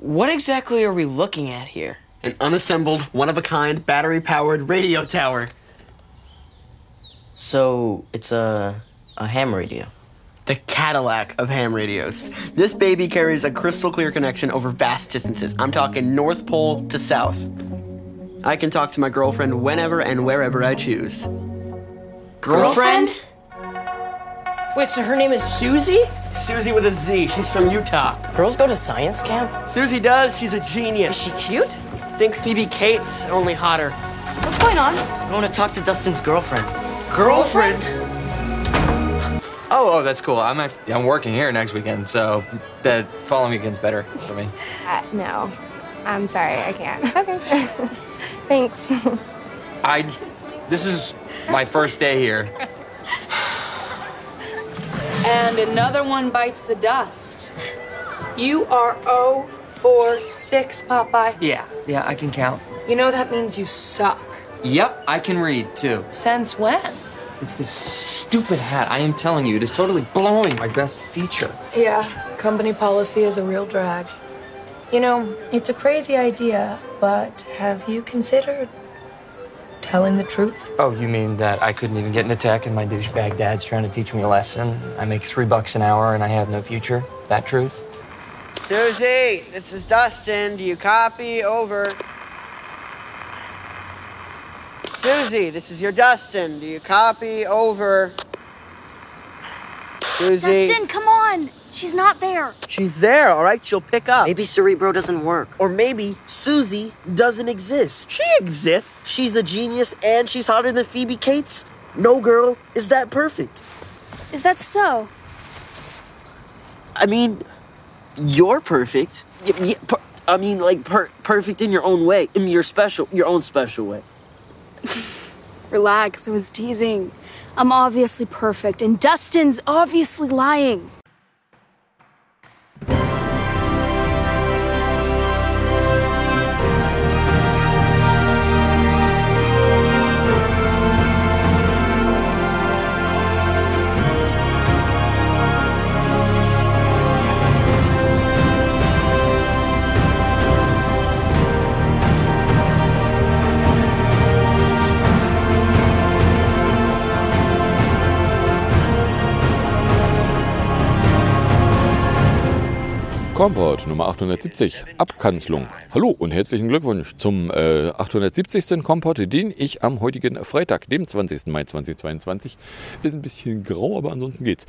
What exactly are we looking at here? An unassembled, one-of-a-kind, battery-powered radio tower. So it's a a ham radio. The Cadillac of ham radios. This baby carries a crystal clear connection over vast distances. I'm talking North Pole to South. I can talk to my girlfriend whenever and wherever I choose. Girlfriend? Wait, so her name is Susie? Susie with a Z. She's from Utah. Girls go to science camp? Susie does. She's a genius. Is she cute? Think Phoebe Cates, only hotter. What's going on? I want to talk to Dustin's girlfriend. Girlfriend? Oh, oh, that's cool. I'm actually, I'm working here next weekend, so the following weekend's better for me. Uh, no. I'm sorry, I can't. Okay. Thanks. I, this is my first day here. And another one bites the dust. You are 0 for 6, Popeye. Yeah, yeah, I can count. You know that means you suck. Yep, I can read too. Since when? It's this stupid hat. I am telling you, it is totally blowing my best feature. Yeah, company policy is a real drag. You know, it's a crazy idea, but have you considered telling the truth? Oh, you mean that I couldn't even get into tech and my douchebag dad's trying to teach me a lesson? I make three bucks an hour and I have no future? That truth? Susie, this is Dustin. Do you copy? Over. Susie, this is your Dustin. Do you copy? Over. Susie. Dustin, come on. She's not there. She's there, all right? She'll pick up. Maybe Cerebro doesn't work. Or maybe Susie doesn't exist. She exists. She's a genius and she's hotter than Phoebe Cates. No girl is that perfect. Is that so? I mean, you're perfect. Y- y- per- I mean, like per- perfect in your own way. In your special, your own special way. Relax, I was teasing. I'm obviously perfect, and Dustin's obviously lying. Komport Nummer 870, Abkanzlung. Hallo und herzlichen Glückwunsch zum äh, 870. Komport, den ich am heutigen Freitag, dem 20. Mai 2022, ist ein bisschen grau, aber ansonsten geht's,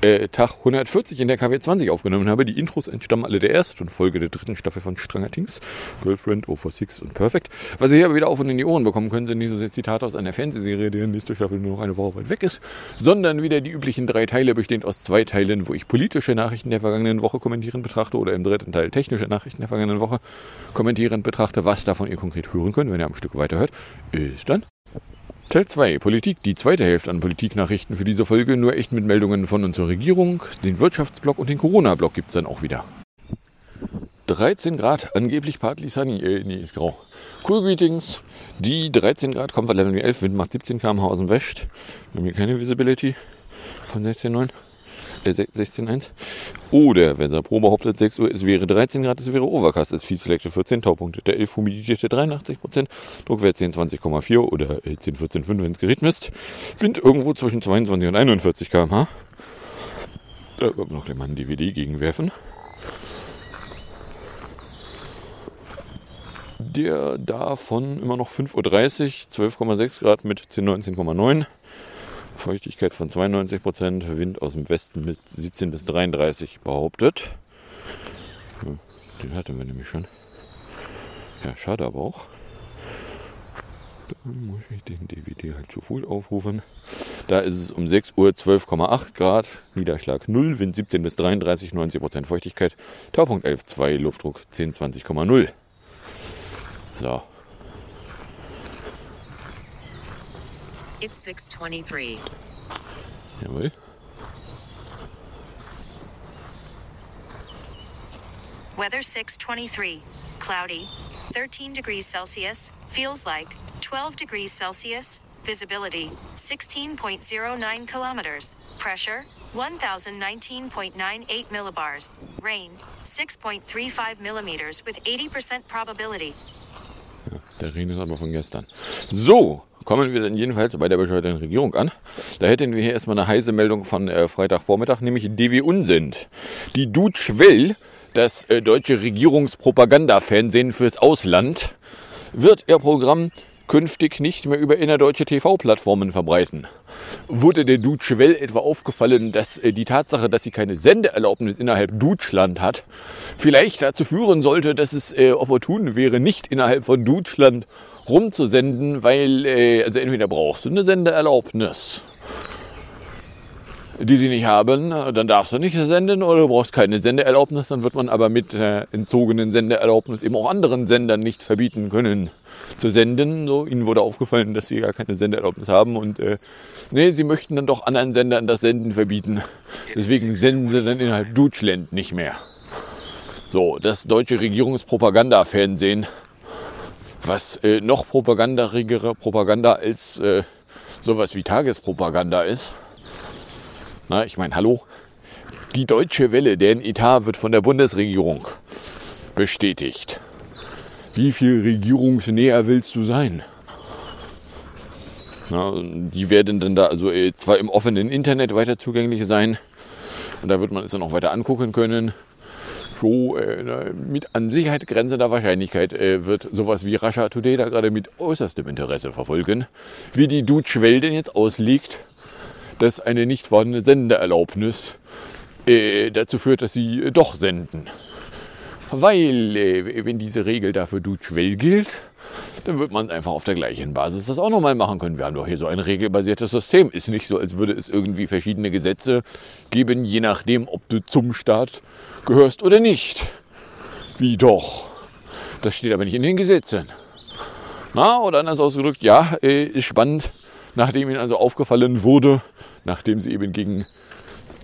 äh, Tag 140 in der KW 20 aufgenommen habe. Die Intros entstammen alle der ersten Folge der dritten Staffel von Stranger Things, Girlfriend, O for Six und Perfect. Was ihr hier aber wieder auf und in die Ohren bekommen könnt, sind diese Zitate aus einer Fernsehserie, deren nächste Staffel nur noch eine Woche weit weg ist, sondern wieder die üblichen drei Teile, bestehend aus zwei Teilen, wo ich politische Nachrichten der vergangenen Woche kommentieren betrachte oder im dritten Teil technische Nachrichten der vergangenen Woche kommentierend betrachte. Was davon ihr konkret hören könnt, wenn ihr am Stück weiterhört, ist dann Teil 2, Politik, die zweite Hälfte an Politiknachrichten für diese Folge, nur echt mit Meldungen von unserer Regierung, den Wirtschaftsblock und den Corona-Block gibt's dann auch wieder. 13 Grad, angeblich partly sunny, äh, nee, ist grau. Cool Greetings, die 13 Grad, Comfort Level 11, Wind macht 17 km/h aus dem West. Wir haben hier keine Visibility von 16,9. Äh, 16,1. Oder, wer Pro behauptet 6 Uhr, es wäre 13 Grad, es wäre Overcast, es viel Selected 14, Taupunkte der 11, Humidität 83 Prozent, Druckwert 10, 20,4 oder äh, 10, 14, 5, wenn es Gerät misst. Wind irgendwo zwischen 22 und 41 km/h. Da können wir noch gleich mal ein DVD gegenwerfen. Der davon immer noch 5.30 Uhr, 12,6 Grad mit 10, 19,9. Feuchtigkeit von 92 Prozent, Wind aus dem Westen mit 17 bis 33 behauptet. Den hatten wir nämlich schon. Ja, schade aber auch. Dann muss ich den DVD halt zu Fuß aufrufen. Da ist es um 6 Uhr 12,8 Grad, Niederschlag 0, Wind 17 bis 33, 90 Prozent Feuchtigkeit, Taupunkt 11,2, Luftdruck 10, 20,0. So, It's 623. jawohl. Weather 623. Cloudy. 13 degrees Celsius. Feels like 12 degrees Celsius. Visibility 16.09 kilometers. Pressure 1019.98 millibars. Rain, 6.35 millimeters with 80% probability. Der Regen ist aber von gestern. So, kommen wir dann jedenfalls bei der bescheuerten Regierung an. Da hätten wir hier erstmal eine heiße Meldung von äh, Freitagvormittag, nämlich DW Unsend. Die Deutsche Welle, das äh, deutsche Regierungspropagandafernsehen fürs Ausland, wird ihr Programm künftig nicht mehr über innerdeutsche TV-Plattformen verbreiten. Wurde der Deutsche etwa aufgefallen, dass äh, die Tatsache, dass sie keine Sendeerlaubnis innerhalb Deutschland hat, vielleicht dazu führen sollte, dass es äh, opportun wäre, nicht innerhalb von Deutschland rumzusenden, weil, äh, also entweder brauchst du eine Sendeerlaubnis, die sie nicht haben, dann darfst du nicht senden oder du brauchst keine Sendeerlaubnis, dann wird man aber mit der entzogenen Sendeerlaubnis eben auch anderen Sendern nicht verbieten können zu senden. So, ihnen wurde aufgefallen, dass sie gar keine Sendeerlaubnis haben und äh, nee, sie möchten dann doch anderen Sendern das Senden verbieten. Deswegen senden sie dann innerhalb Deutschland nicht mehr. So, das deutsche Regierungspropagandafernsehen, was äh, noch propagandarigere Propaganda als äh, sowas wie Tagespropaganda ist. Na, ich meine, hallo? Die Deutsche Welle, deren Etat wird von der Bundesregierung bestätigt. Wie viel regierungsnäher willst du sein? Na, die werden dann da also äh, zwar im offenen Internet weiter zugänglich sein und da wird man es dann auch weiter angucken können. So äh, mit an Sicherheit grenzender Wahrscheinlichkeit äh, wird sowas wie Russia Today da gerade mit äußerstem Interesse verfolgen, wie die Deutsche Welle denn jetzt ausliegt, dass eine nicht vorhandene Sendeerlaubnis äh, dazu führt, dass sie äh, doch senden. Weil, äh, wenn diese Regel dafür Dutschwell gilt, dann wird man einfach auf der gleichen Basis das auch nochmal machen können. Wir haben doch hier so ein regelbasiertes System. Ist nicht so, als würde es irgendwie verschiedene Gesetze geben, je nachdem, ob du zum Staat gehörst oder nicht. Wie doch? Das steht aber nicht in den Gesetzen. Na, oder anders ausgedrückt, ja, äh, ist spannend. Nachdem ihnen also aufgefallen wurde, nachdem sie eben gegen,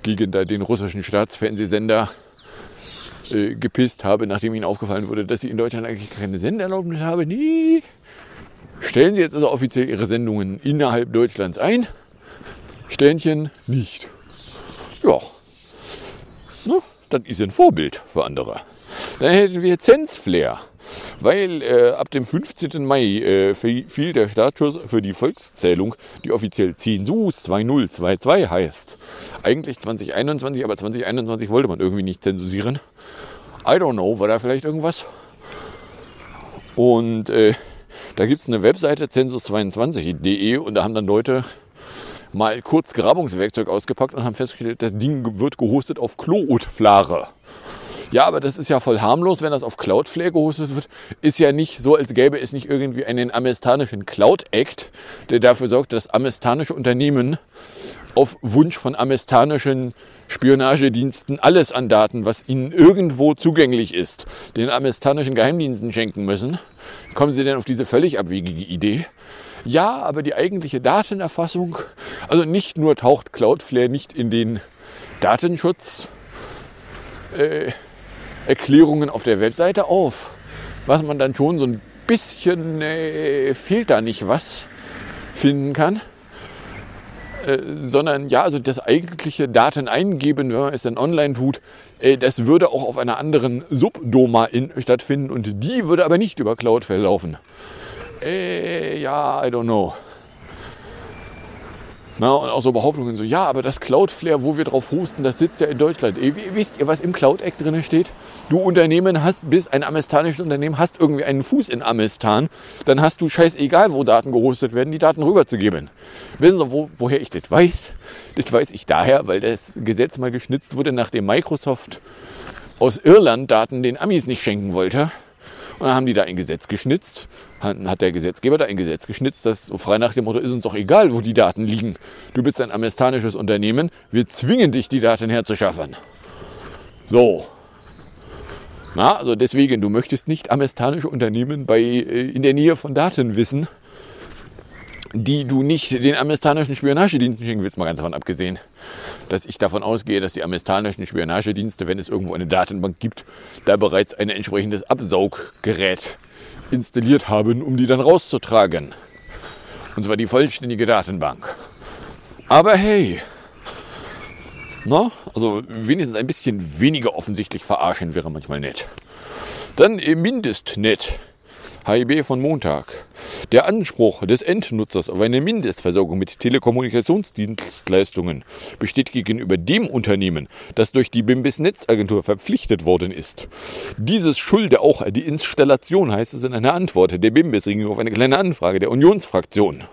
gegen den russischen Staatsfernsehsender äh, gepisst habe, nachdem ihnen aufgefallen wurde, dass sie in Deutschland eigentlich keine Senderlaubnis haben. Nee. Stellen sie jetzt also offiziell ihre Sendungen innerhalb Deutschlands ein. Sternchen nicht. Ja. Ne? Das ist ein Vorbild für andere. Dann hätten wir Zensflair. Weil äh, ab dem 15. Mai äh, fiel der Startschuss für die Volkszählung, die offiziell Zensus 2022 heißt. Eigentlich 2021, aber 2021 wollte man irgendwie nicht zensusieren. I don't know, war da vielleicht irgendwas? Und äh, da gibt es eine Webseite, zensus22.de, und da haben dann Leute mal kurz Grabungswerkzeug ausgepackt und haben festgestellt, das Ding wird gehostet auf Cloudflare. Ja, aber das ist ja voll harmlos, wenn das auf Cloudflare gehostet wird. Ist ja nicht so, als gäbe es nicht irgendwie einen amerikanischen Cloud Act, der dafür sorgt, dass amerikanische Unternehmen auf Wunsch von amerikanischen Spionagediensten alles an Daten, was ihnen irgendwo zugänglich ist, den amerikanischen Geheimdiensten schenken müssen. Kommen Sie denn auf diese völlig abwegige Idee? Ja, aber die eigentliche Datenerfassung, also nicht nur taucht Cloudflare nicht in den Datenschutz äh, Erklärungen auf der Webseite auf, was man dann schon so ein bisschen äh, fehlt da nicht was finden kann. Äh, sondern ja, also das eigentliche Daten eingeben, wenn man es dann online tut, äh, das würde auch auf einer anderen Subdomain stattfinden und die würde aber nicht über Cloudflare laufen. Äh, ja, I don't know. Na, und auch so Behauptungen so, ja, aber das Cloudflare, wo wir drauf hosten, das sitzt ja in Deutschland. Ey, wisst ihr, was im Cloud Act drin steht? Du Unternehmen hast, bist ein amerikanisches Unternehmen, hast irgendwie einen Fuß in Amistan, dann hast du scheißegal, wo Daten gehostet werden, die Daten rüberzugeben. Wissen Sie, wo, woher ich das weiß? Das weiß ich daher, weil das Gesetz mal geschnitzt wurde, nachdem Microsoft aus Irland Daten den Amis nicht schenken wollte. Und dann haben die da ein Gesetz geschnitzt. Hat der Gesetzgeber da ein Gesetz geschnitzt, das so frei nach dem Motto ist uns doch egal, wo die Daten liegen. Du bist ein amerikanisches Unternehmen, wir zwingen dich, die Daten herzuschaffen. So. Na, also deswegen, du möchtest nicht amerikanische Unternehmen bei, äh, in der Nähe von Daten wissen, die du nicht den amerikanischen Spionagediensten schicken willst, mal ganz davon abgesehen, dass ich davon ausgehe, dass die amerikanischen Spionagedienste, wenn es irgendwo eine Datenbank gibt, da bereits ein entsprechendes Absauggerät installiert haben, um die dann rauszutragen. Und zwar die vollständige Datenbank. Aber hey, Na, also wenigstens ein bisschen weniger offensichtlich verarschen wäre manchmal nett. Dann äh, Mindestnet. HIB von Montag. Der Anspruch des Endnutzers auf eine Mindestversorgung mit Telekommunikationsdienstleistungen besteht gegenüber dem Unternehmen, das durch die BIMBIS Netzagentur verpflichtet worden ist. Dieses schulde auch die Installation, heißt es in einer Antwort der BIMBIS-Regierung auf eine kleine Anfrage der Unionsfraktion.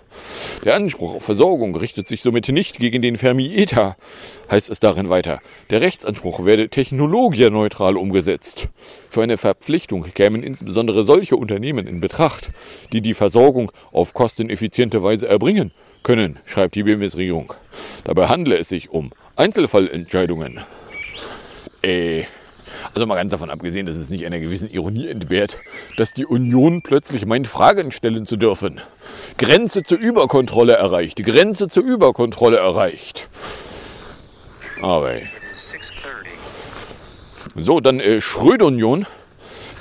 Der Anspruch auf Versorgung richtet sich somit nicht gegen den Vermieter, heißt es darin weiter. Der Rechtsanspruch werde technologieneutral umgesetzt. Für eine Verpflichtung kämen insbesondere solche Unternehmen in Betracht, die die Versorgung auf kosteneffiziente Weise erbringen können, schreibt die BMS-Regierung. Dabei handle es sich um Einzelfallentscheidungen. Äh, also mal ganz davon abgesehen, dass es nicht einer gewissen Ironie entbehrt, dass die Union plötzlich meint, Fragen stellen zu dürfen. Grenze zur Überkontrolle erreicht. Grenze zur Überkontrolle erreicht. Aber. So, dann äh, Schröder-Union.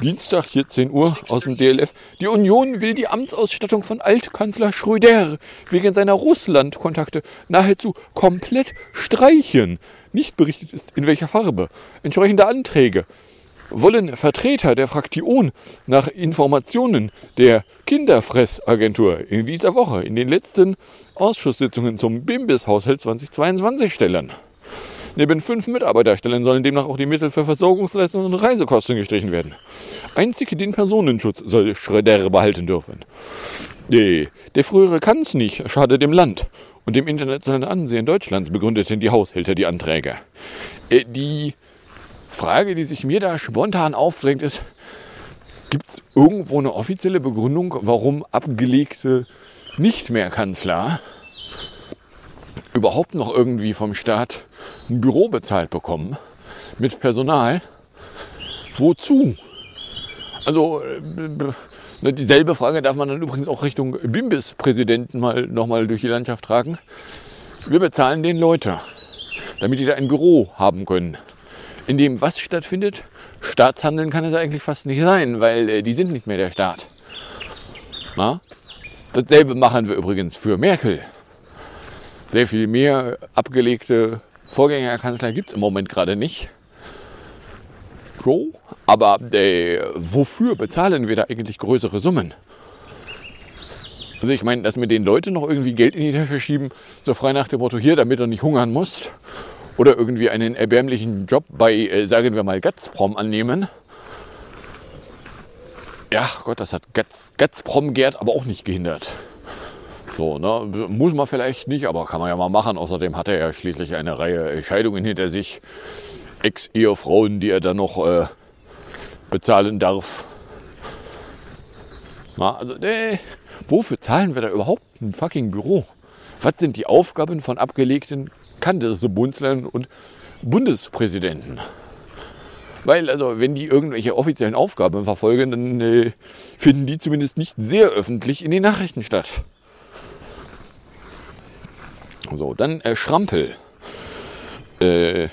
Dienstag 14 Uhr aus dem DLF. Die Union will die Amtsausstattung von Altkanzler Schröder wegen seiner Russland-Kontakte nahezu komplett streichen. Nicht berichtet ist, in welcher Farbe. Entsprechende Anträge wollen Vertreter der Fraktion nach Informationen der Kinderfressagentur in dieser Woche in den letzten Ausschusssitzungen zum BIMBIS-Haushalt 2022 stellen. Neben fünf Mitarbeiterstellen sollen demnach auch die Mittel für Versorgungsleistungen und Reisekosten gestrichen werden. Einzig den Personenschutz soll Schröder behalten dürfen. Nee, der frühere kann's nicht, schade dem Land und dem internationalen Ansehen Deutschlands begründeten die Haushälter die Anträge. Äh, die Frage, die sich mir da spontan aufdrängt, ist, gibt es irgendwo eine offizielle Begründung, warum abgelegte nicht mehr Kanzler überhaupt noch irgendwie vom Staat ein Büro bezahlt bekommen mit Personal? Wozu? Also äh, dieselbe Frage darf man dann übrigens auch Richtung Bimbis-Präsidenten mal nochmal durch die Landschaft tragen. Wir bezahlen den Leute, damit die da ein Büro haben können in dem was stattfindet. Staatshandeln kann es eigentlich fast nicht sein, weil äh, die sind nicht mehr der Staat. Na? Dasselbe machen wir übrigens für Merkel. Sehr viel mehr abgelegte Vorgängerkanzler gibt es im Moment gerade nicht. So, aber äh, wofür bezahlen wir da eigentlich größere Summen? Also ich meine, dass mir den Leute noch irgendwie Geld in die Tasche schieben, so frei nach dem Motto hier, damit er nicht hungern muss oder irgendwie einen erbärmlichen Job bei, äh, sagen wir mal, Gazprom annehmen. Ja, Gott, das hat Gaz, Gazprom Gerd aber auch nicht gehindert. So, ne, muss man vielleicht nicht, aber kann man ja mal machen. Außerdem hat er ja schließlich eine Reihe Scheidungen hinter sich. Ex-Ehefrauen, die er dann noch äh, bezahlen darf. Na, also, äh, wofür zahlen wir da überhaupt ein fucking Büro? Was sind die Aufgaben von abgelegten Kantesbundsländern und Bundespräsidenten? Weil, also, wenn die irgendwelche offiziellen Aufgaben verfolgen, dann äh, finden die zumindest nicht sehr öffentlich in den Nachrichten statt. So, dann äh, Schrampel. Äh,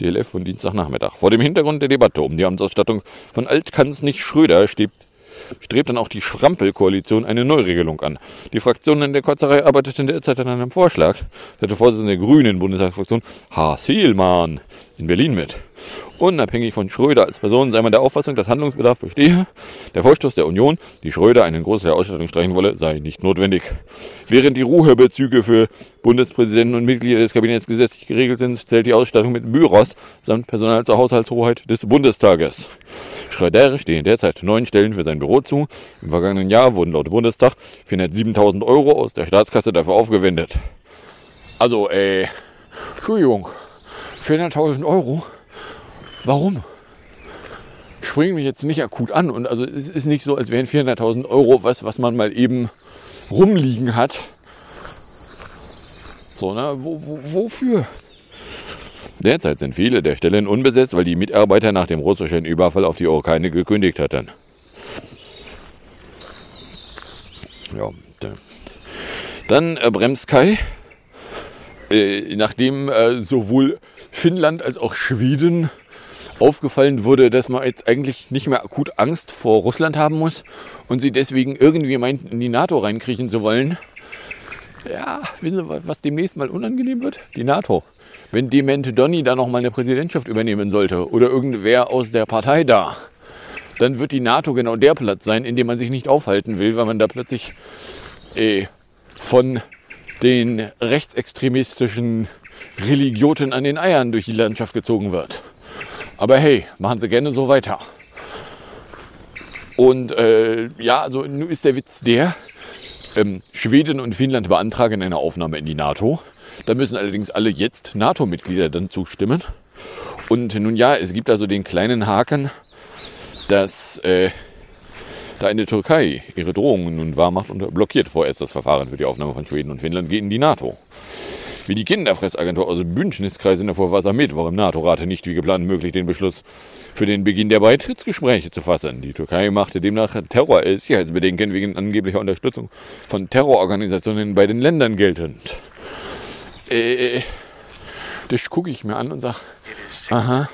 DLF von Dienstagnachmittag. Vor dem Hintergrund der Debatte um die Amtsausstattung von Altkanzler Schröder steht strebt dann auch die Schrampel-Koalition eine Neuregelung an. Die Fraktionen der Kotzerei arbeiteten derzeit an einem Vorschlag, der der Vorsitzende der Grünen Bundestagsfraktion Haas Hielmann in Berlin mit. Unabhängig von Schröder als Person sei man der Auffassung, dass Handlungsbedarf bestehe. Der Vorstoß der Union, die Schröder einen Großteil der Ausstattung streichen wolle, sei nicht notwendig. Während die Ruhebezüge für Bundespräsidenten und Mitglieder des Kabinetts gesetzlich geregelt sind, zählt die Ausstattung mit Büros samt Personal zur Haushaltshoheit des Bundestages. Schröder stehen derzeit neun Stellen für sein Büro zu. Im vergangenen Jahr wurden laut Bundestag 407.000 Euro aus der Staatskasse dafür aufgewendet. Also, äh, Entschuldigung, 400.000 Euro? Warum? Springen mich jetzt nicht akut an und also es ist nicht so, als wären 400.000 Euro was, was man mal eben rumliegen hat. So, ne? Wo, wo, wofür? Derzeit sind viele der Stellen unbesetzt, weil die Mitarbeiter nach dem russischen Überfall auf die Ukraine gekündigt hatten. Ja, dann äh, Bremskai. Äh, nachdem äh, sowohl Finnland als auch Schweden aufgefallen wurde, dass man jetzt eigentlich nicht mehr akut Angst vor Russland haben muss und sie deswegen irgendwie meinten, in die NATO reinkriechen zu wollen, Ja, wissen Sie, was demnächst mal unangenehm wird? Die NATO. Wenn Demente Donny da noch mal eine Präsidentschaft übernehmen sollte oder irgendwer aus der Partei da, dann wird die NATO genau der Platz sein, in dem man sich nicht aufhalten will, weil man da plötzlich äh, von den rechtsextremistischen Religioten an den Eiern durch die Landschaft gezogen wird. Aber hey, machen Sie gerne so weiter. Und äh, ja, also nun ist der Witz der, ähm, Schweden und Finnland beantragen eine Aufnahme in die NATO. Da müssen allerdings alle jetzt NATO-Mitglieder dann zustimmen. Und nun ja, es gibt also den kleinen Haken, dass äh, da in der Türkei ihre Drohungen nun wahrmacht und blockiert vorerst das Verfahren für die Aufnahme von Schweden und Finnland in die NATO. Wie die Kinderfressagentur aus dem Bündniskreis in der Vorwasser mit, war im NATO-Rat nicht wie geplant möglich, den Beschluss für den Beginn der Beitrittsgespräche zu fassen. Die Türkei machte demnach Terror-Sicherheitsbedenken wegen angeblicher Unterstützung von Terrororganisationen bei den Ländern geltend. Äh, das gucke ich mir an und sage, aha,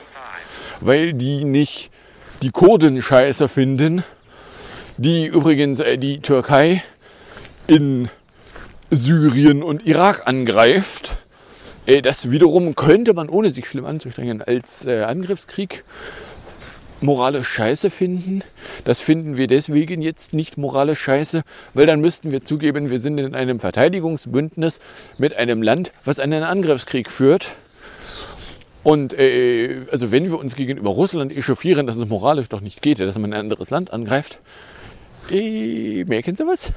weil die nicht die Kurden scheiße finden, die übrigens äh, die Türkei in Syrien und Irak angreift. Äh, das wiederum könnte man, ohne sich schlimm anzustrengen, als äh, Angriffskrieg moralisch scheiße finden. Das finden wir deswegen jetzt nicht moralisch scheiße, weil dann müssten wir zugeben, wir sind in einem Verteidigungsbündnis mit einem Land, was einen Angriffskrieg führt. Und äh, also wenn wir uns gegenüber Russland echauffieren, dass es moralisch doch nicht geht, dass man ein anderes Land angreift, äh, merken Sie was?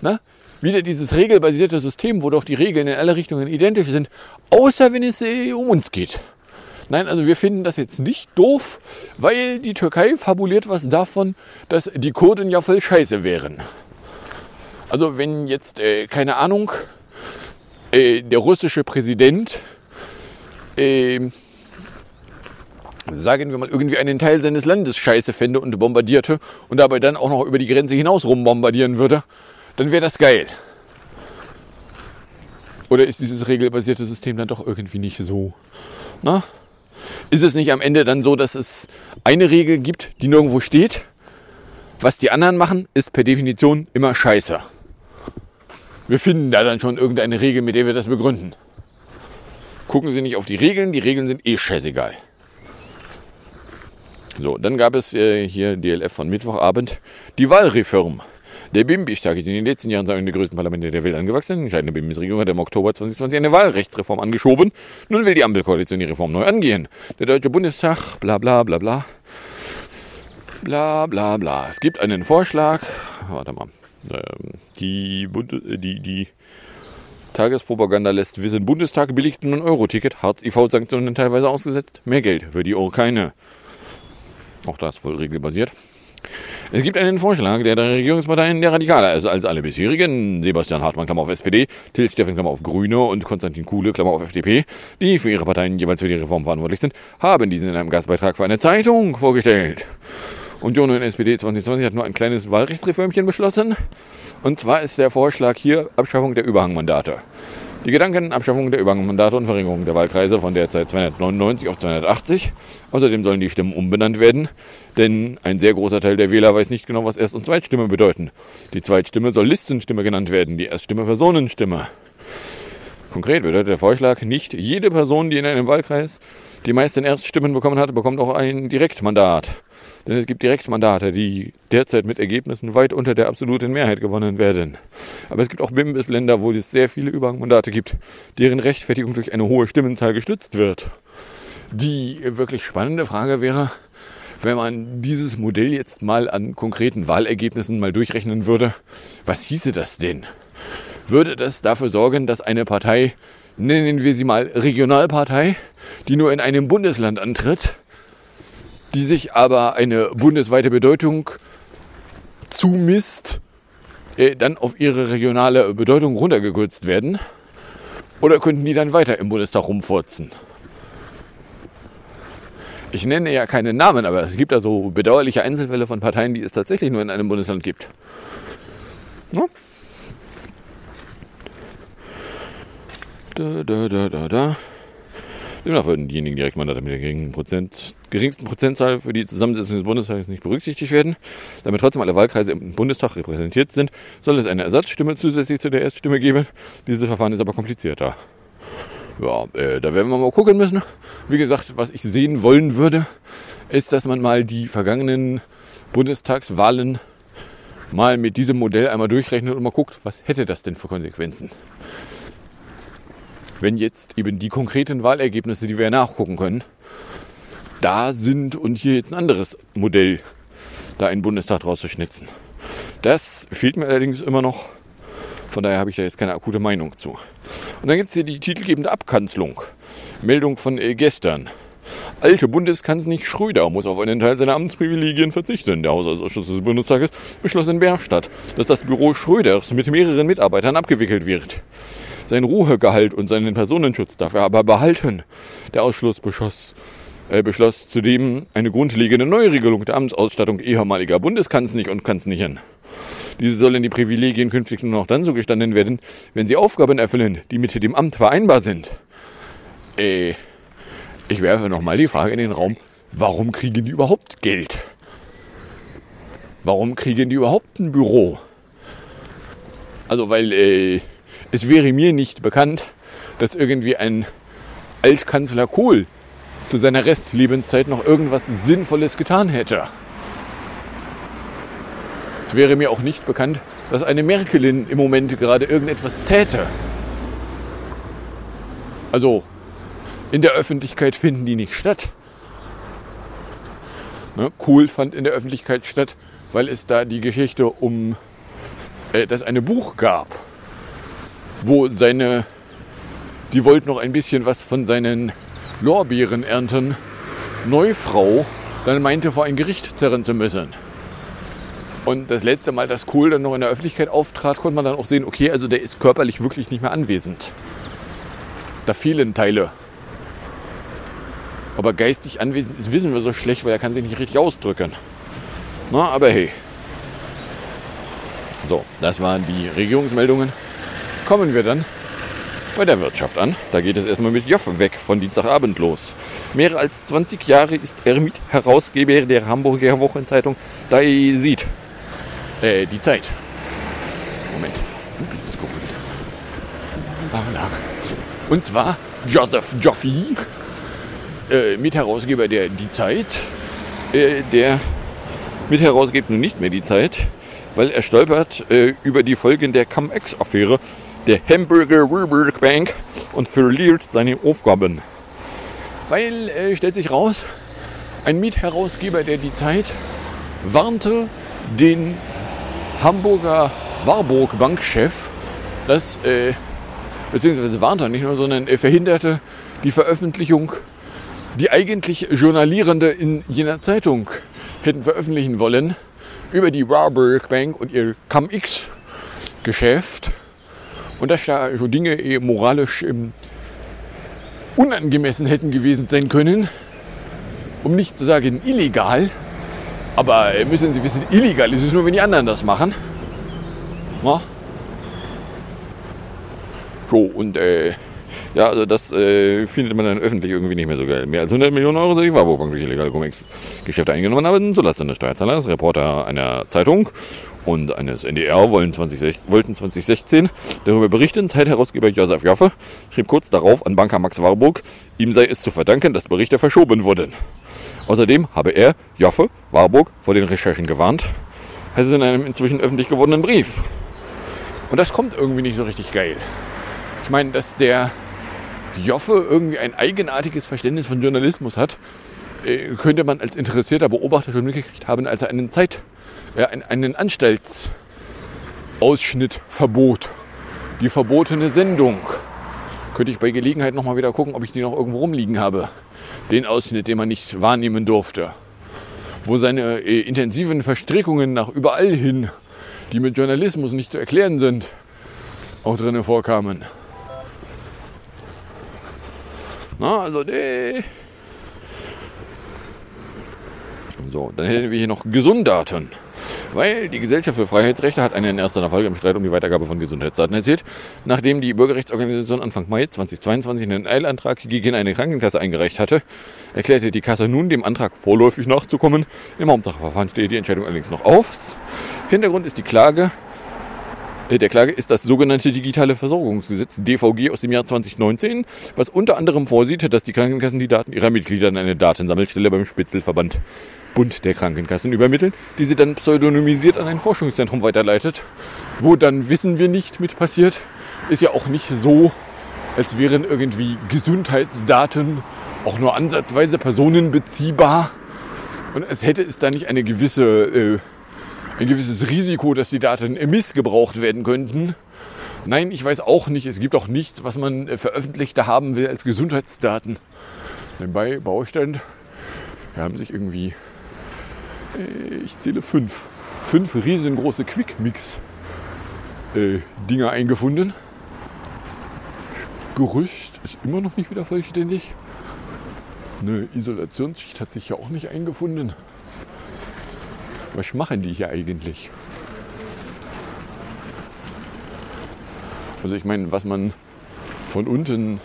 Na? Wieder dieses regelbasierte System, wo doch die Regeln in alle Richtungen identisch sind, außer wenn es äh, um uns geht. Nein, also wir finden das jetzt nicht doof, weil die Türkei fabuliert was davon, dass die Kurden ja voll scheiße wären. Also wenn jetzt, äh, keine Ahnung, äh, der russische Präsident, äh, sagen wir mal, irgendwie einen Teil seines Landes scheiße fände und bombardierte und dabei dann auch noch über die Grenze hinaus rumbombardieren würde, dann wäre das geil. Oder ist dieses regelbasierte System dann doch irgendwie nicht so? Na? Ist es nicht am Ende dann so, dass es eine Regel gibt, die nirgendwo steht? Was die anderen machen, ist per Definition immer scheiße. Wir finden da dann schon irgendeine Regel, mit der wir das begründen. Gucken Sie nicht auf die Regeln, die Regeln sind eh scheißegal. So, dann gab es äh, hier DLF von Mittwochabend die Wahlreform. Der BIM-Bistag ist in den letzten Jahren zu einem der größten Parlamente der Welt angewachsen. Die entscheidende BIM-Regierung hat im Oktober 2020 eine Wahlrechtsreform angeschoben. Nun will die Ampelkoalition die Reform neu angehen. Der Deutsche Bundestag, bla bla bla bla. Bla bla bla. Es gibt einen Vorschlag. Warte mal. Ähm, die, Bunde, die, die Tagespropaganda lässt wissen, Bundestag billigt nun Euro-Ticket, Hartz-IV-Sanktionen teilweise ausgesetzt, mehr Geld für die Urkeine. Auch das voll regelbasiert. Es gibt einen Vorschlag der drei Regierungsparteien, der radikaler ist als alle bisherigen. Sebastian Hartmann, Klammer auf SPD, Till Steffen, Klammer auf Grüne und Konstantin Kuhle, Klammer auf FDP, die für ihre Parteien jeweils für die Reform verantwortlich sind, haben diesen in einem Gastbeitrag für eine Zeitung vorgestellt. Und Jono in SPD 2020 hat nur ein kleines Wahlrechtsreformchen beschlossen. Und zwar ist der Vorschlag hier Abschaffung der Überhangmandate. Die Gedanken Abschaffung der Überhangmandate und Verringerung der Wahlkreise von derzeit 299 auf 280. Außerdem sollen die Stimmen umbenannt werden, denn ein sehr großer Teil der Wähler weiß nicht genau, was Erst- und Zweitstimme bedeuten. Die Zweitstimme soll Listenstimme genannt werden, die Erststimme Personenstimme. Konkret bedeutet der Vorschlag, nicht jede Person, die in einem Wahlkreis die meisten Erststimmen bekommen hat, bekommt auch ein Direktmandat. Denn es gibt Direktmandate, die derzeit mit Ergebnissen weit unter der absoluten Mehrheit gewonnen werden. Aber es gibt auch Bimbis-Länder, wo es sehr viele Überhangmandate gibt, deren Rechtfertigung durch eine hohe Stimmenzahl gestützt wird. Die wirklich spannende Frage wäre, wenn man dieses Modell jetzt mal an konkreten Wahlergebnissen mal durchrechnen würde, was hieße das denn? Würde das dafür sorgen, dass eine Partei, nennen wir sie mal Regionalpartei, die nur in einem Bundesland antritt, die sich aber eine bundesweite Bedeutung zumisst, äh, dann auf ihre regionale Bedeutung runtergekürzt werden? Oder könnten die dann weiter im Bundestag rumfurzen? Ich nenne ja keine Namen, aber es gibt da so bedauerliche Einzelfälle von Parteien, die es tatsächlich nur in einem Bundesland gibt. Ja? Da, da, da, da, da. Demnach würden diejenigen Direktmandate mit der geringen Prozent geringsten Prozentzahl für die Zusammensetzung des Bundestages nicht berücksichtigt werden, damit trotzdem alle Wahlkreise im Bundestag repräsentiert sind, soll es eine Ersatzstimme zusätzlich zu der Erststimme geben. Dieses Verfahren ist aber komplizierter. Ja, äh, da werden wir mal gucken müssen. Wie gesagt, was ich sehen wollen würde, ist, dass man mal die vergangenen Bundestagswahlen mal mit diesem Modell einmal durchrechnet und mal guckt, was hätte das denn für Konsequenzen. Wenn jetzt eben die konkreten Wahlergebnisse, die wir nachgucken können, da sind und hier jetzt ein anderes Modell, da einen Bundestag draus zu schnitzen. Das fehlt mir allerdings immer noch. Von daher habe ich da jetzt keine akute Meinung zu. Und dann gibt es hier die titelgebende Abkanzlung. Meldung von äh, gestern. Alte Bundeskanzler Schröder muss auf einen Teil seiner Amtsprivilegien verzichten. Der Haushaltsausschuss des Bundestages beschloss in Bergstadt, dass das Büro Schröders mit mehreren Mitarbeitern abgewickelt wird. Sein Ruhegehalt und seinen Personenschutz darf er aber behalten. Der Ausschuss beschloss, beschloss zudem eine grundlegende Neuregelung der Amtsausstattung ehemaliger Bundeskanzler und Kanzlern. Diese sollen die Privilegien künftig nur noch dann zugestanden werden, wenn sie Aufgaben erfüllen, die mit dem Amt vereinbar sind. Äh, ich werfe nochmal die Frage in den Raum, warum kriegen die überhaupt Geld? Warum kriegen die überhaupt ein Büro? Also, weil äh, es wäre mir nicht bekannt, dass irgendwie ein Altkanzler Kohl zu seiner Restlebenszeit noch irgendwas Sinnvolles getan hätte. Es wäre mir auch nicht bekannt, dass eine Merkelin im Moment gerade irgendetwas täte. Also, in der Öffentlichkeit finden die nicht statt. Ne? Kohl fand in der Öffentlichkeit statt, weil es da die Geschichte um äh, das eine Buch gab, wo seine, die wollte noch ein bisschen was von seinen Lorbeeren ernten, Neufrau dann meinte, vor ein Gericht zerren zu müssen. Und das letzte Mal, dass Kohl dann noch in der Öffentlichkeit auftrat, konnte man dann auch sehen, okay, also der ist körperlich wirklich nicht mehr anwesend. Da fehlen Teile. Aber geistig anwesend ist, wissen wir so schlecht, weil er kann sich nicht richtig ausdrücken. Na, aber hey. So, das waren die Regierungsmeldungen. Kommen wir dann bei der Wirtschaft an. Da geht es erstmal mit Joff weg von Dienstagabend los. Mehr als 20 Jahre ist er Mitherausgeber der Hamburger Wochenzeitung Da sieht. Äh, die Zeit. Moment. Ist gut. Und zwar Joseph Joffe, äh, Mitherausgeber der Die Zeit, äh, der Mitherausgeber nun nicht mehr die Zeit, weil er stolpert äh, über die Folgen der Cum-Ex-Affäre der Hamburger Ruberg Bank und verliert seine Aufgaben. Weil, äh, stellt sich raus, ein Mitherausgeber der Die Zeit warnte den Hamburger Warburg Bankchef, dass, äh, beziehungsweise warnte er nicht nur, sondern er verhinderte die Veröffentlichung, die eigentlich Journalierende in jener Zeitung hätten veröffentlichen wollen, über die Warburg Bank und ihr Cum-X-Geschäft. Und dass da so Dinge eh moralisch ähm, unangemessen hätten gewesen sein können, um nicht zu sagen illegal. Aber äh, müssen Sie wissen, illegal ist es nur, wenn die anderen das machen. Na? So, und äh, ja, also das äh, findet man dann öffentlich irgendwie nicht mehr so geil. Mehr als 100 Millionen Euro soll die Warburg Bank durch illegale Cum-Ex-Geschäfte eingenommen haben, zulasten des Steuerzahlers. Reporter einer Zeitung und eines NDR wollen 20, wollten 2016 darüber berichten. Zeitherausgeber Josef Jaffe schrieb kurz darauf an Banker Max Warburg, ihm sei es zu verdanken, dass Berichte verschoben wurden. Außerdem habe er, Jaffe, Warburg, vor den Recherchen gewarnt, heißt es in einem inzwischen öffentlich gewordenen Brief. Und das kommt irgendwie nicht so richtig geil. Ich meine, dass der Joffe irgendwie ein eigenartiges Verständnis von Journalismus hat, äh, könnte man als interessierter Beobachter schon mitgekriegt haben, als er einen Zeit, äh, einen Anstaltsausschnitt verbot. Die verbotene Sendung. Könnte ich bei Gelegenheit nochmal wieder gucken, ob ich die noch irgendwo rumliegen habe. Den Ausschnitt, den man nicht wahrnehmen durfte. Wo seine äh, intensiven Verstrickungen nach überall hin, die mit Journalismus nicht zu erklären sind, auch drinnen vorkamen. Na, also, nee. So, dann hätten wir hier noch Gesunddaten. Weil die Gesellschaft für Freiheitsrechte hat eine in erster Folge im Streit um die Weitergabe von Gesundheitsdaten erzählt, nachdem die Bürgerrechtsorganisation Anfang Mai 2022 einen Eilantrag gegen eine Krankenkasse eingereicht hatte, erklärte die Kasse nun, dem Antrag vorläufig nachzukommen. Im Hauptsacheverfahren steht die Entscheidung allerdings noch auf. Hintergrund ist die Klage der Klage ist das sogenannte Digitale Versorgungsgesetz DVG aus dem Jahr 2019, was unter anderem vorsieht, dass die Krankenkassen die Daten ihrer Mitglieder an eine Datensammelstelle beim Spitzelverband Bund der Krankenkassen übermitteln, die sie dann pseudonymisiert an ein Forschungszentrum weiterleitet. Wo dann wissen wir nicht mit passiert, ist ja auch nicht so, als wären irgendwie Gesundheitsdaten auch nur ansatzweise personenbeziehbar. Und als hätte es da nicht eine gewisse äh, ein gewisses Risiko, dass die Daten missgebraucht werden könnten. Nein, ich weiß auch nicht. Es gibt auch nichts, was man äh, veröffentlicht haben will als Gesundheitsdaten. Nebenbei Baustand. Wir haben sich irgendwie, äh, ich zähle fünf, fünf riesengroße Quick-Mix-Dinger äh, eingefunden. Gerücht ist immer noch nicht wieder vollständig. Eine Isolationsschicht hat sich ja auch nicht eingefunden. Was machen die hier eigentlich? Also ich meine, was man von unten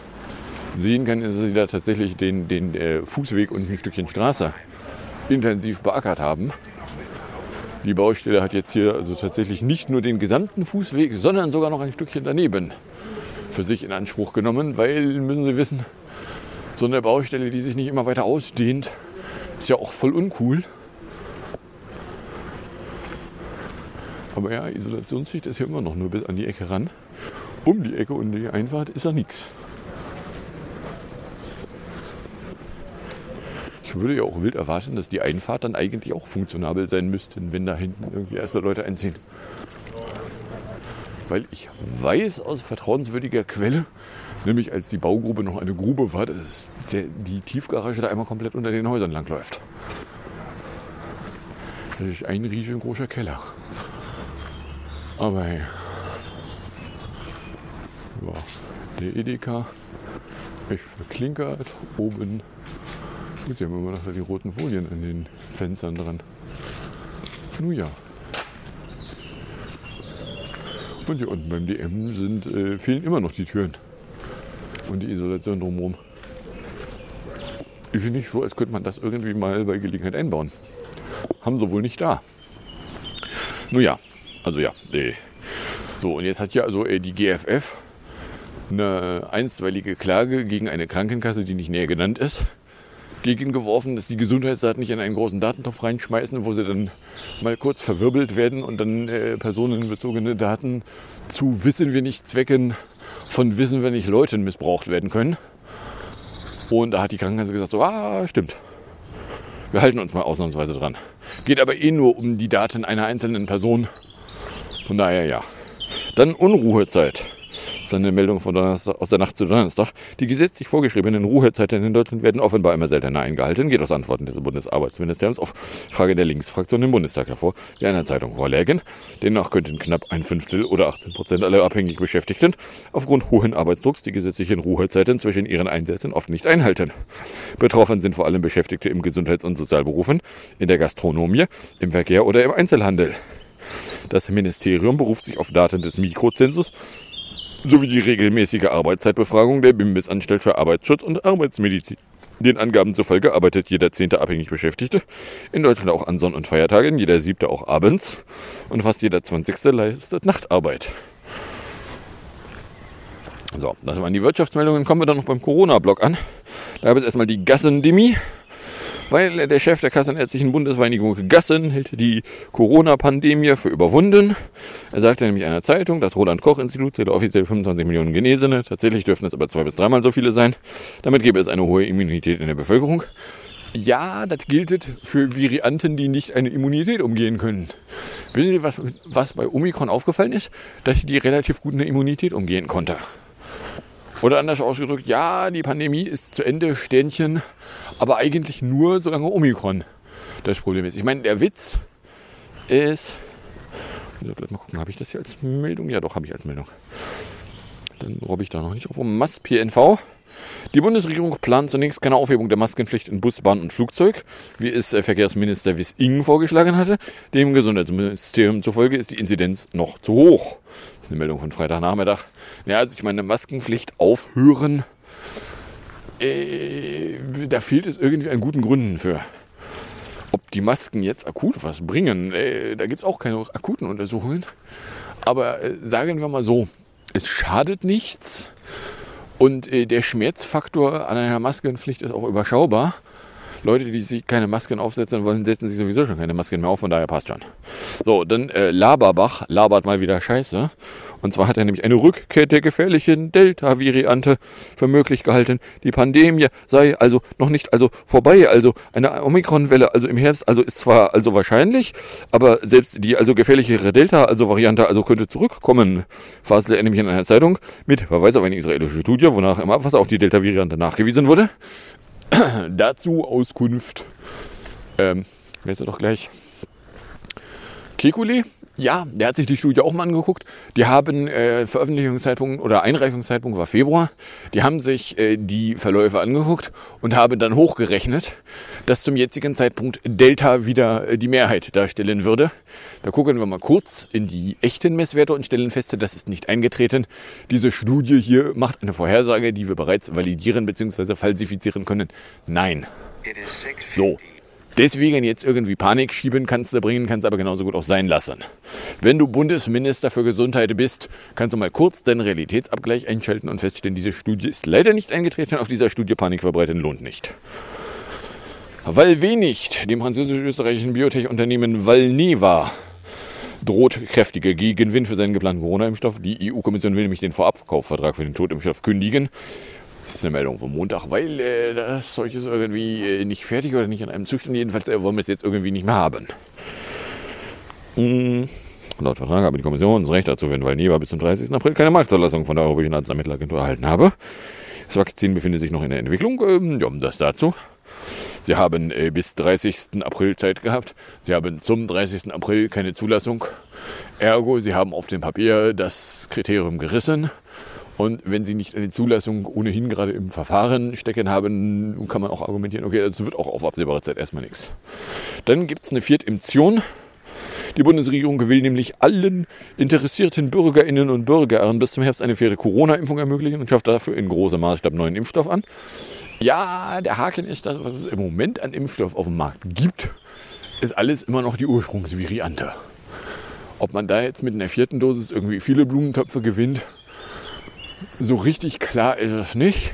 sehen kann, ist, dass sie da tatsächlich den, den äh, Fußweg und ein Stückchen Straße intensiv beackert haben. Die Baustelle hat jetzt hier also tatsächlich nicht nur den gesamten Fußweg, sondern sogar noch ein Stückchen daneben für sich in Anspruch genommen, weil, müssen Sie wissen, so eine Baustelle, die sich nicht immer weiter ausdehnt, ist ja auch voll uncool. Aber ja, Isolationsschicht ist hier immer noch nur bis an die Ecke ran. Um die Ecke und die Einfahrt ist da nichts. Ich würde ja auch wild erwarten, dass die Einfahrt dann eigentlich auch funktionabel sein müsste, wenn da hinten irgendwie erste Leute einziehen. Weil ich weiß aus vertrauenswürdiger Quelle, nämlich als die Baugrube noch eine Grube war, dass der, die Tiefgarage da einmal komplett unter den Häusern langläuft. Das ist ein riesengroßer Keller. Aber hey. Ja, der Edeka echt verklinkert. Oben. Gut, sie haben immer noch die roten Folien an den Fenstern dran. Nun ja. Und hier unten beim DM sind, äh, fehlen immer noch die Türen. Und die Isolation drumherum. Ich finde nicht so, als könnte man das irgendwie mal bei Gelegenheit einbauen. Haben sie wohl nicht da. Nun ja, also ja, nee. So, und jetzt hat ja also die GFF eine einstweilige Klage gegen eine Krankenkasse, die nicht näher genannt ist, gegengeworfen, dass die Gesundheitsdaten nicht in einen großen Datentopf reinschmeißen, wo sie dann mal kurz verwirbelt werden und dann äh, personenbezogene Daten zu wissen wir nicht Zwecken von wissen wir nicht Leuten missbraucht werden können. Und da hat die Krankenkasse gesagt, so, ah, stimmt. Wir halten uns mal ausnahmsweise dran. Geht aber eh nur um die Daten einer einzelnen Person von daher ja. Dann Unruhezeit. Das ist eine Meldung von Donnerstag, aus der Nacht zu Donnerstag. Die gesetzlich vorgeschriebenen Ruhezeiten in Deutschland werden offenbar immer seltener eingehalten, geht aus Antworten des Bundesarbeitsministeriums auf Frage der Linksfraktion im Bundestag hervor, die einer Zeitung vorlägen. Demnach könnten knapp ein Fünftel oder 18 Prozent aller abhängig Beschäftigten aufgrund hohen Arbeitsdrucks die gesetzlichen Ruhezeiten zwischen ihren Einsätzen oft nicht einhalten. Betroffen sind vor allem Beschäftigte im Gesundheits- und Sozialberufen, in der Gastronomie, im Verkehr oder im Einzelhandel. Das Ministerium beruft sich auf Daten des Mikrozensus sowie die regelmäßige Arbeitszeitbefragung der Bundesanstalt für Arbeitsschutz und Arbeitsmedizin. Den Angaben zufolge arbeitet jeder zehnte abhängig Beschäftigte in Deutschland auch an Sonn- und Feiertagen, jeder siebte auch abends und fast jeder zwanzigste leistet Nachtarbeit. So, das waren die Wirtschaftsmeldungen. Kommen wir dann noch beim Corona-Block an. Da gab es erstmal die Gassendemie weil der Chef der Kassenärztlichen Bundesvereinigung Gassen hält die Corona-Pandemie für überwunden. Er sagte nämlich einer Zeitung, das Roland-Koch-Institut zählt offiziell 25 Millionen Genesene, tatsächlich dürften es aber zwei bis dreimal so viele sein. Damit gäbe es eine hohe Immunität in der Bevölkerung. Ja, das gilt für Varianten, die nicht eine Immunität umgehen können. Wissen Sie, was, was bei Omikron aufgefallen ist? Dass die relativ gut eine Immunität umgehen konnte. Oder anders ausgedrückt, ja, die Pandemie ist zu Ende, Sternchen, aber eigentlich nur, solange Omikron das Problem ist. Ich meine, der Witz ist, ich mal gucken, habe ich das hier als Meldung? Ja, doch, habe ich als Meldung. dann robbe ich da noch nicht drauf rum. Mast PNV. Die Bundesregierung plant zunächst keine Aufhebung der Maskenpflicht in Bus, Bahn und Flugzeug, wie es äh, Verkehrsminister Wissing vorgeschlagen hatte. Dem Gesundheitsministerium zufolge ist die Inzidenz noch zu hoch. Das ist eine Meldung von Freitagnachmittag. Ja, also ich meine, Maskenpflicht aufhören, äh, da fehlt es irgendwie an guten Gründen für. Ob die Masken jetzt akut was bringen, äh, da gibt es auch keine akuten Untersuchungen. Aber äh, sagen wir mal so, es schadet nichts und äh, der Schmerzfaktor an einer Maskenpflicht ist auch überschaubar. Leute, die sich keine Masken aufsetzen wollen, setzen sich sowieso schon keine Masken mehr auf, von daher passt schon. So, dann äh, Laberbach labert mal wieder Scheiße. Und zwar hat er nämlich eine Rückkehr der gefährlichen Delta-Variante für möglich gehalten. Die Pandemie sei also noch nicht also vorbei. Also eine Omikron-Welle, also im Herbst, also ist zwar also wahrscheinlich, aber selbst die also gefährlichere Delta, also Variante, also könnte zurückkommen, faselte er nämlich in einer Zeitung mit Verweis auf eine israelische Studie, wonach im Abwasser auch die Delta-Variante nachgewiesen wurde. Dazu Auskunft. Ähm, wer ist er doch gleich? Kekulé, ja, der hat sich die Studie auch mal angeguckt. Die haben äh, Veröffentlichungszeitpunkt oder Einreichungszeitpunkt war Februar. Die haben sich äh, die Verläufe angeguckt und haben dann hochgerechnet, dass zum jetzigen Zeitpunkt Delta wieder äh, die Mehrheit darstellen würde. Da gucken wir mal kurz in die echten Messwerte und stellen fest, das ist nicht eingetreten. Diese Studie hier macht eine Vorhersage, die wir bereits validieren bzw. falsifizieren können. Nein. So, Deswegen jetzt irgendwie Panik schieben kannst du bringen, kannst aber genauso gut auch sein lassen. Wenn du Bundesminister für Gesundheit bist, kannst du mal kurz deinen Realitätsabgleich einschalten und feststellen, diese Studie ist leider nicht eingetreten. Auf dieser Studie Panik verbreiten lohnt nicht. Valve nicht, dem französisch-österreichischen Biotech-Unternehmen Valneva, droht kräftiger Gegenwind für seinen geplanten Corona-Impfstoff. Die EU-Kommission will nämlich den Vorabkaufvertrag für den Totimpfstoff kündigen. Das ist eine Meldung vom Montag, weil äh, das Zeug ist irgendwie äh, nicht fertig oder nicht an einem Züchter. Jedenfalls äh, wollen wir es jetzt irgendwie nicht mehr haben. Hm. Laut Vertrag habe die Kommission das Recht dazu, wenn Valneva bis zum 30. April keine Marktzulassung von der Europäischen Arzneimittelagentur erhalten habe. Das Vakzin befindet sich noch in der Entwicklung. Ähm, ja, das dazu. Sie haben äh, bis 30. April Zeit gehabt. Sie haben zum 30. April keine Zulassung. Ergo, Sie haben auf dem Papier das Kriterium gerissen. Und wenn Sie nicht eine Zulassung ohnehin gerade im Verfahren stecken haben, kann man auch argumentieren, okay, das wird auch auf absehbare Zeit erstmal nichts. Dann gibt es eine Viertimption. Die Bundesregierung will nämlich allen interessierten Bürgerinnen und Bürgern bis zum Herbst eine faire Corona-Impfung ermöglichen und schafft dafür in großem Maßstab neuen Impfstoff an. Ja, der Haken ist, das, was es im Moment an Impfstoff auf dem Markt gibt, ist alles immer noch die Ursprungsvariante. Ob man da jetzt mit einer vierten Dosis irgendwie viele Blumentöpfe gewinnt, so richtig klar ist es nicht.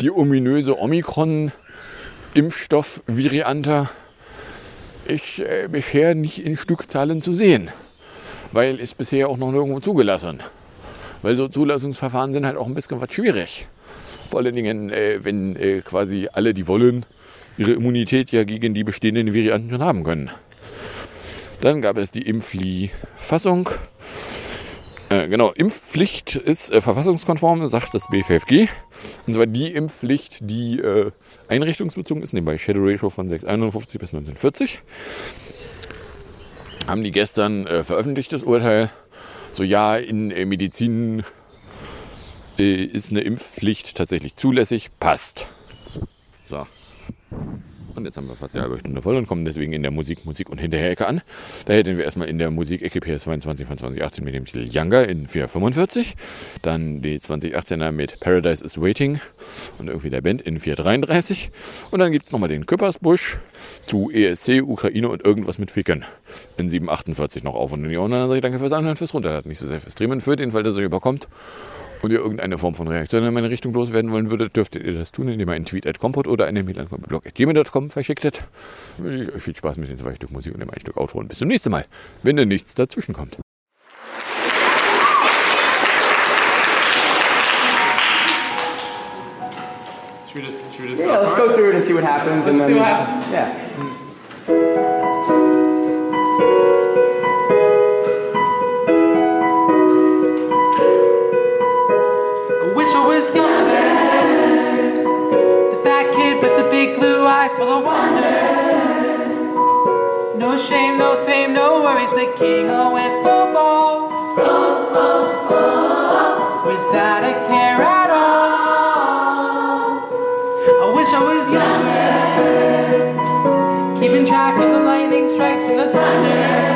Die ominöse Omikron-Impfstoff-Variante ist äh, bisher nicht in Stückzahlen zu sehen, weil ist bisher auch noch nirgendwo zugelassen. Weil so Zulassungsverfahren sind halt auch ein bisschen was schwierig. Vor allen Dingen, äh, wenn äh, quasi alle, die wollen, ihre Immunität ja gegen die bestehenden Varianten schon haben können. Dann gab es die Impfli-Fassung. Äh, genau, Impfpflicht ist äh, verfassungskonform, sagt das BFFG. Und zwar die Impfpflicht, die äh, einrichtungsbezogen ist, nebenbei Shadow Ratio von 651 bis 1940. Haben die gestern äh, veröffentlicht, das Urteil. So, ja, in äh, Medizin ist eine Impfpflicht tatsächlich zulässig, passt. So. Und jetzt haben wir fast eine halbe Stunde voll und kommen deswegen in der Musik, Musik und Hinterherecke an. Da hätten wir erstmal in der Musikecke PS22 von 2018 mit dem Titel Younger in 445. Dann die 2018er mit Paradise is Waiting und irgendwie der Band in 433. Und dann gibt es nochmal den Küppersbusch zu ESC, Ukraine und irgendwas mit Ficken in 748 noch auf und in die Ohren. Dann sage ich danke fürs Anhören, fürs Runterladen. Nicht so sehr fürs Streamen, für den Fall, dass euch überkommt und ihr irgendeine Form von Reaktion in meine Richtung loswerden wollen würdet, dürftet ihr das tun, indem ihr einen Tweet at Compot oder eine Mail an blog.gmail.com verschicktet. Ich euch viel Spaß mit den zwei Stück Musik und dem ein Stück Outro und bis zum nächsten Mal, wenn denn nichts dazwischen kommt. Should we just, should we just Yeah, let's go through it and see what happens. Let's and see then, what happens. Yeah. was younger. The fat kid with the big blue eyes full of wonder. No shame, no fame, no worries. The king of went football. Without a care at all. I wish I was younger. Keeping track of the lightning strikes and the thunder.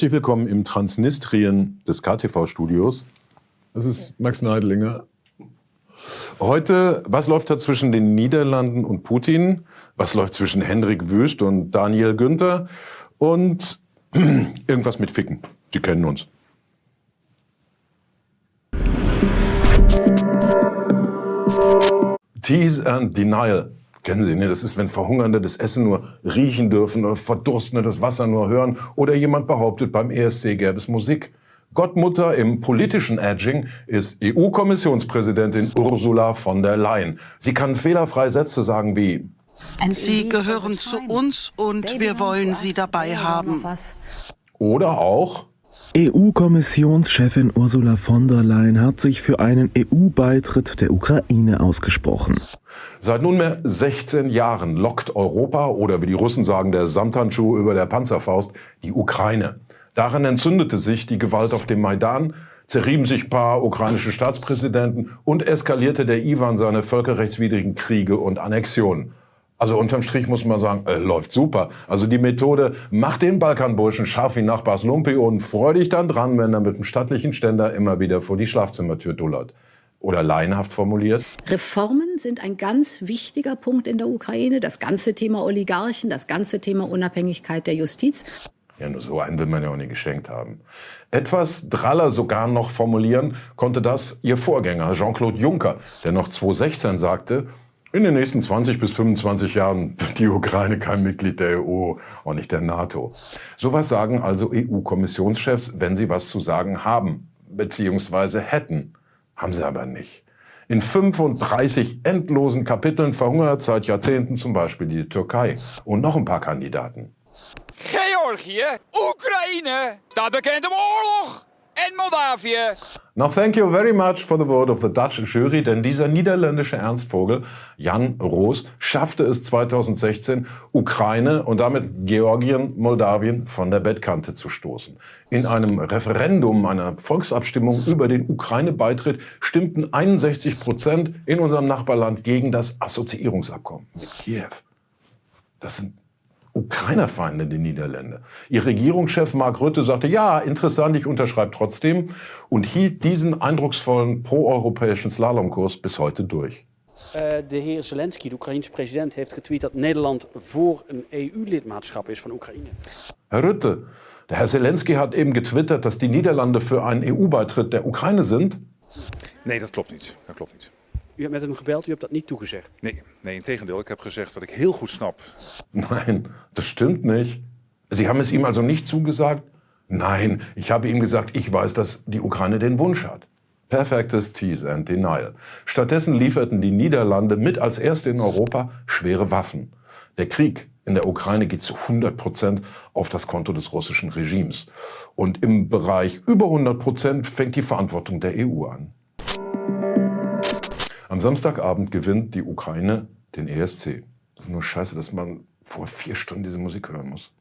Herzlich willkommen im Transnistrien des KTV-Studios. Das ist Max Neidlinger. Heute, was läuft da zwischen den Niederlanden und Putin? Was läuft zwischen Hendrik Wüst und Daniel Günther? Und irgendwas mit Ficken. Sie kennen uns. Tease and Denial. Kennen Sie, ne? Das ist, wenn Verhungernde das Essen nur riechen dürfen oder Verdurstende das Wasser nur hören oder jemand behauptet, beim ESC gäbe es Musik. Gottmutter im politischen Edging ist EU-Kommissionspräsidentin Ursula von der Leyen. Sie kann fehlerfrei Sätze sagen wie Sie gehören zu uns und wir wollen Sie dabei haben. oder auch EU-Kommissionschefin Ursula von der Leyen hat sich für einen EU-Beitritt der Ukraine ausgesprochen. Seit nunmehr 16 Jahren lockt Europa oder wie die Russen sagen, der Samthandschuh über der Panzerfaust, die Ukraine. Daran entzündete sich die Gewalt auf dem Maidan, zerrieben sich paar ukrainische Staatspräsidenten und eskalierte der Iwan seine völkerrechtswidrigen Kriege und Annexionen. Also unterm Strich muss man sagen, äh, läuft super. Also die Methode, mach den Balkanburschen scharf wie Nachbars Lumpi und freu dich dann dran, wenn er mit dem stattlichen Ständer immer wieder vor die Schlafzimmertür dullert. Oder laienhaft formuliert, Reformen sind ein ganz wichtiger Punkt in der Ukraine. Das ganze Thema Oligarchen, das ganze Thema Unabhängigkeit der Justiz. Ja, nur so einen will man ja auch nicht geschenkt haben. Etwas draller sogar noch formulieren konnte das ihr Vorgänger Jean-Claude Juncker, der noch 2016 sagte, in den nächsten 20 bis 25 Jahren wird die Ukraine kein Mitglied der EU, auch nicht der NATO. Sowas sagen also EU-Kommissionschefs, wenn sie was zu sagen haben, beziehungsweise hätten. Haben sie aber nicht. In 35 endlosen Kapiteln verhungert seit Jahrzehnten zum Beispiel die Türkei und noch ein paar Kandidaten. Georgië, Oekraïne, staat bekend om oorlog. En Moldavië. Now thank you very much for the word of the Dutch jury, denn dieser niederländische Ernstvogel, Jan Roos, schaffte es 2016, Ukraine und damit Georgien, Moldawien von der Bettkante zu stoßen. In einem Referendum, einer Volksabstimmung über den Ukraine-Beitritt stimmten 61 Prozent in unserem Nachbarland gegen das Assoziierungsabkommen mit Kiew. Das sind Ukrainerfeinde, die Niederländer. Ihr Regierungschef Mark Rutte sagte, ja, interessant, ich unterschreibe trotzdem und hielt diesen eindrucksvollen proeuropäischen Slalomkurs bis heute durch. Eh, de heer Zelensky, de Oekraïense president, heeft getweet dat Nederland voor een EU-lidmaatschap is van Oekraïne. Herr Rutte, der Herr Zelensky hat eben getwittert, dass die Niederlande für einen EU-Beitritt der Ukraine sind. Nee, dat klopt niet. Dat klopt niet. U hebt met hem gebeld, u hebt dat niet toegezegd. Nee, nee, in tegendeel. Ik heb gezegd dat ik heel goed snap. Nein, das stimmt nicht. Sie haben es ihm also nicht zugesagt? Nein, ich habe ihm gesagt, ich weiß, dass die Ukraine den Wunsch hat. Perfektes Tease and Denial. Stattdessen lieferten die Niederlande mit als erste in Europa schwere Waffen. Der Krieg in der Ukraine geht zu 100 Prozent auf das Konto des russischen Regimes. Und im Bereich über 100 Prozent fängt die Verantwortung der EU an. Am Samstagabend gewinnt die Ukraine den ESC. Das ist nur scheiße, dass man vor vier Stunden diese Musik hören muss.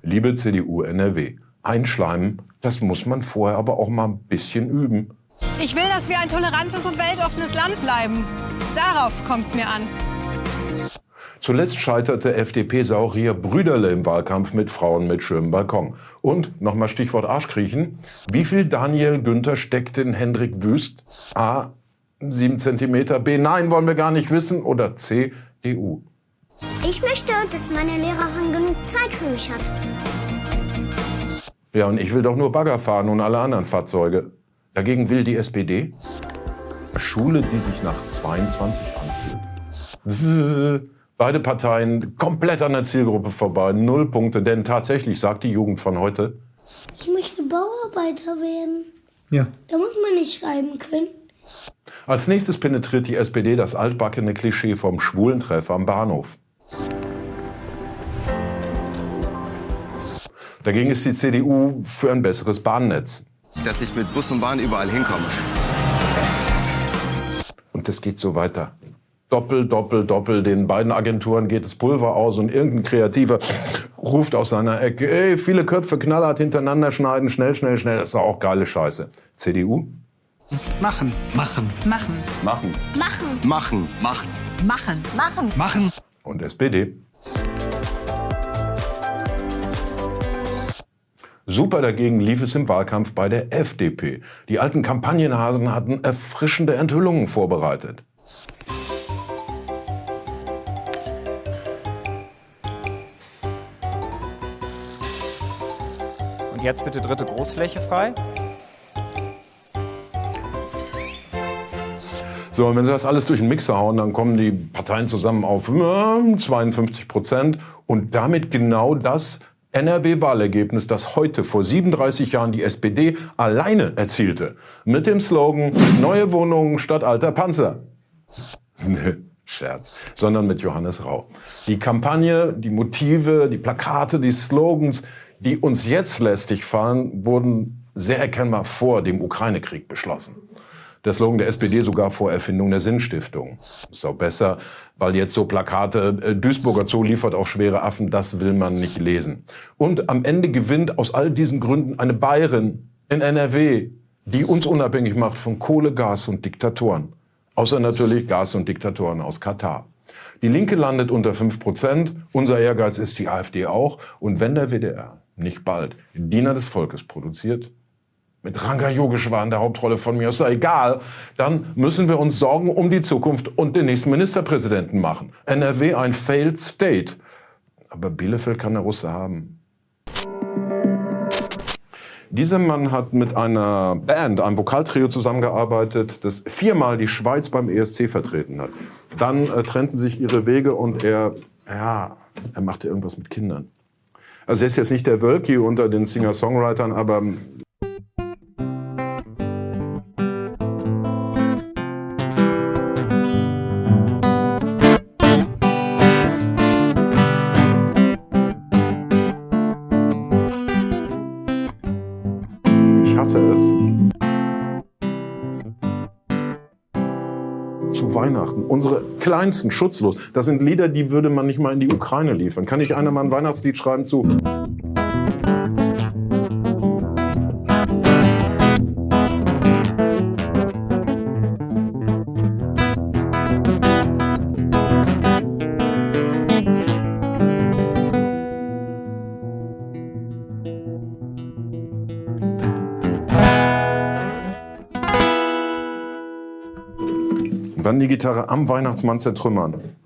Liebe CDU NRW, einschleimen, das muss man vorher aber auch mal ein bisschen üben. Ich will, dass wir ein tolerantes und weltoffenes Land bleiben. Darauf kommt's mir an. Zuletzt scheiterte FDP-Saurier Brüderle im Wahlkampf mit Frauen mit schönem Balkon. Und, nochmal Stichwort Arschkriechen, wie viel Daniel Günther steckt in Hendrik Wüst? A, 7 cm, B, nein, wollen wir gar nicht wissen, oder C, EU. Ich möchte, dass meine Lehrerin genug Zeit für mich hat. Ja, und ich will doch nur Bagger fahren und alle anderen Fahrzeuge. Dagegen will die SPD Schule, die sich nach 22 anfühlt. Beide Parteien komplett an der Zielgruppe vorbei, null Punkte, denn tatsächlich sagt die Jugend von heute, Ich möchte Bauarbeiter werden. ja. Da muss man nicht schreiben können. Als nächstes penetriert die SPD das altbackene Klischee vom schwulen Treffer am Bahnhof. Dagegen ist die CDU für ein besseres Bahnnetz. dass ich mit Bus und Bahn überall hinkomme. Und das geht so weiter. Doppel, doppel, doppel. Den beiden Agenturen geht das Pulver aus und irgendein Kreativer ruft aus seiner Ecke, ey, viele Köpfe knallhart hintereinander schneiden, schnell, schnell, schnell. Das ist doch auch geile Scheiße. CDU? Machen. Machen. Machen. Machen. Machen. Machen. Machen. Machen. Machen. Machen. Und SPD? Super dagegen lief es im Wahlkampf bei der FDP. Die alten Kampagnenhasen hatten erfrischende Enthüllungen vorbereitet. Und jetzt bitte dritte Großfläche frei. So, und wenn sie das alles durch den Mixer hauen, dann kommen die Parteien zusammen auf äh, 52 Prozent und damit genau das NRW-Wahlergebnis, das heute vor 37 Jahren die SPD alleine erzielte. Mit dem Slogan Neue Wohnungen statt alter Panzer. Nö, Scherz. Sondern mit Johannes Rau. Die Kampagne, die Motive, die Plakate, die Slogans, die uns jetzt lästig fallen, wurden sehr erkennbar vor dem Ukraine-Krieg beschlossen. Der Slogan der SPD sogar vor Erfindung der Sinnstiftung. Ist auch besser, weil jetzt so Plakate, äh, Duisburger Zoo liefert auch schwere Affen, das will man nicht lesen. Und am Ende gewinnt aus all diesen Gründen eine Bayerin in NRW, die uns unabhängig macht von Kohle, Gas und Diktatoren. Außer natürlich Gas und Diktatoren aus Katar. Die Linke landet unter 5 Prozent. Unser Ehrgeiz ist die AfD auch. Und wenn der WDR nicht bald Diener des Volkes produziert, mit Ranga Yogeshwar in der Hauptrolle von mir, ist ja egal, dann müssen wir uns Sorgen um die Zukunft und den nächsten Ministerpräsidenten machen. NRW ein failed state. Aber Bielefeld kann der Russe haben. Dieser Mann hat mit einer Band, einem Vokaltrio zusammengearbeitet, das viermal die Schweiz beim ESC vertreten hat. Dann äh, trennten sich ihre Wege und er, ja, er machte irgendwas mit Kindern. Also er ist jetzt nicht der Wölki unter den Singer-Songwritern, aber Weihnachten. Unsere kleinsten schutzlos. Das sind Lieder, die würde man nicht mal in die Ukraine liefern. Kann nicht einer mal ein Weihnachtslied schreiben zu? Die Gitarre am Weihnachtsmann zertrümmern.